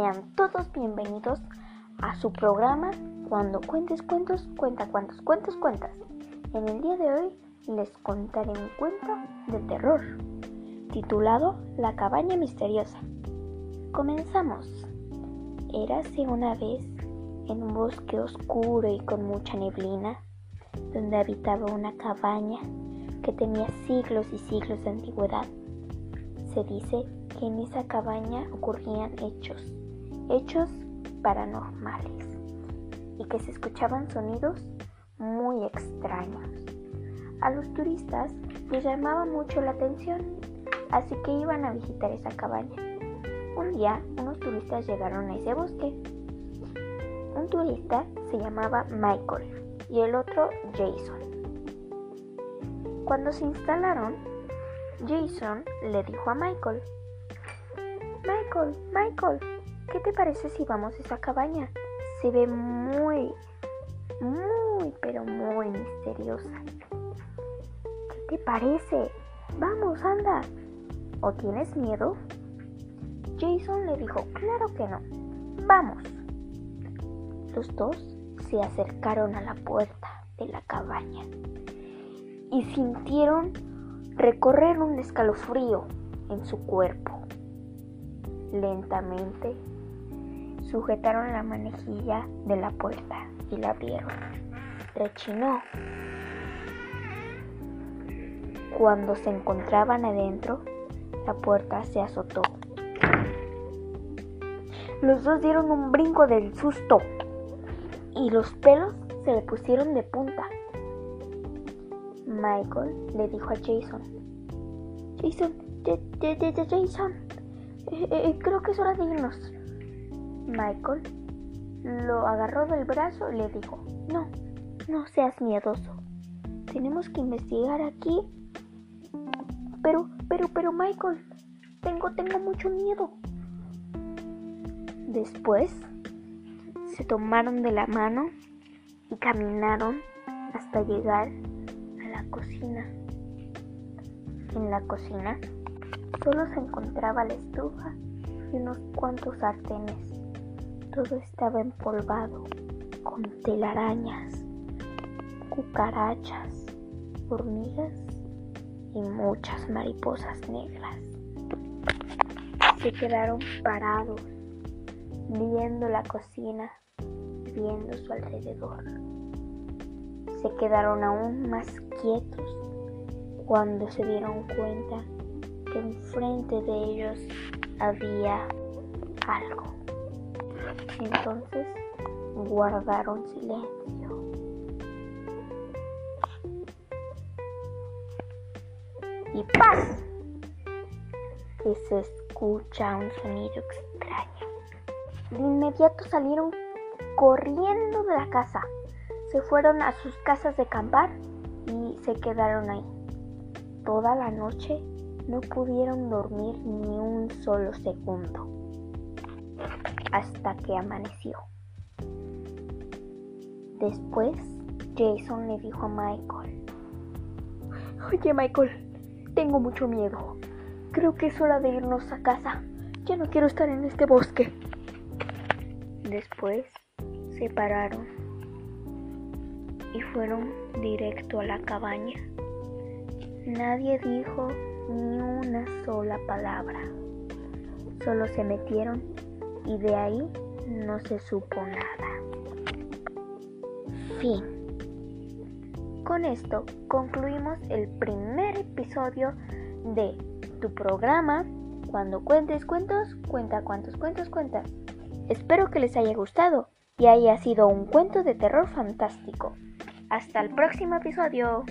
Sean todos bienvenidos a su programa Cuando cuentes cuentos, cuenta cuantos cuentos cuentas. En el día de hoy les contaré un cuento de terror titulado La cabaña misteriosa. Comenzamos. Érase una vez en un bosque oscuro y con mucha neblina, donde habitaba una cabaña que tenía siglos y siglos de antigüedad. Se dice que en esa cabaña ocurrían hechos, hechos paranormales, y que se escuchaban sonidos muy extraños. A los turistas les llamaba mucho la atención, así que iban a visitar esa cabaña. Un día unos turistas llegaron a ese bosque. Un turista se llamaba Michael y el otro Jason. Cuando se instalaron, Jason le dijo a Michael, Michael, Michael, ¿qué te parece si vamos a esa cabaña? Se ve muy, muy, pero muy misteriosa. ¿Qué te parece? Vamos, anda. ¿O tienes miedo? Jason le dijo, claro que no. Vamos. Los dos se acercaron a la puerta de la cabaña y sintieron recorrer un escalofrío en su cuerpo. Lentamente sujetaron la manejilla de la puerta y la abrieron. Rechinó. Cuando se encontraban adentro, la puerta se azotó. Los dos dieron un brinco del susto y los pelos se le pusieron de punta. Michael le dijo a Jason, Jason, Jason, eh, eh, creo que es hora de irnos. Michael lo agarró del brazo y le dijo, no, no seas miedoso. Tenemos que investigar aquí. Pero, pero, pero, Michael, tengo, tengo mucho miedo. Después se tomaron de la mano y caminaron hasta llegar a la cocina. En la cocina solo se encontraba la estufa y unos cuantos sartenes. Todo estaba empolvado con telarañas, cucarachas, hormigas y muchas mariposas negras. Se quedaron parados viendo la cocina, viendo su alrededor. Se quedaron aún más quietos cuando se dieron cuenta que enfrente de ellos había algo. Entonces guardaron silencio. Y paz, que se escucha un sonido extraño. De inmediato salieron corriendo de la casa. Se fueron a sus casas de acampar y se quedaron ahí. Toda la noche no pudieron dormir ni un solo segundo hasta que amaneció. Después, Jason le dijo a Michael, Oye Michael, tengo mucho miedo. Creo que es hora de irnos a casa. Ya no quiero estar en este bosque. Después se pararon y fueron directo a la cabaña. Nadie dijo ni una sola palabra. Solo se metieron y de ahí no se supo nada. Fin. Con esto concluimos el primer episodio de tu programa. Cuando cuentes cuentos, cuenta cuántos cuentos cuentas. Espero que les haya gustado y haya sido un cuento de terror fantástico. Hasta el próximo episodio.